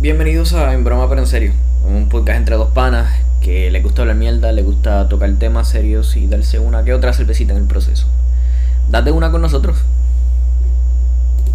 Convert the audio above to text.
Bienvenidos a En Broma pero en serio, un podcast entre dos panas que le gusta hablar mierda, le gusta tocar temas serios y darse una que otra cervecita en el proceso. Date una con nosotros.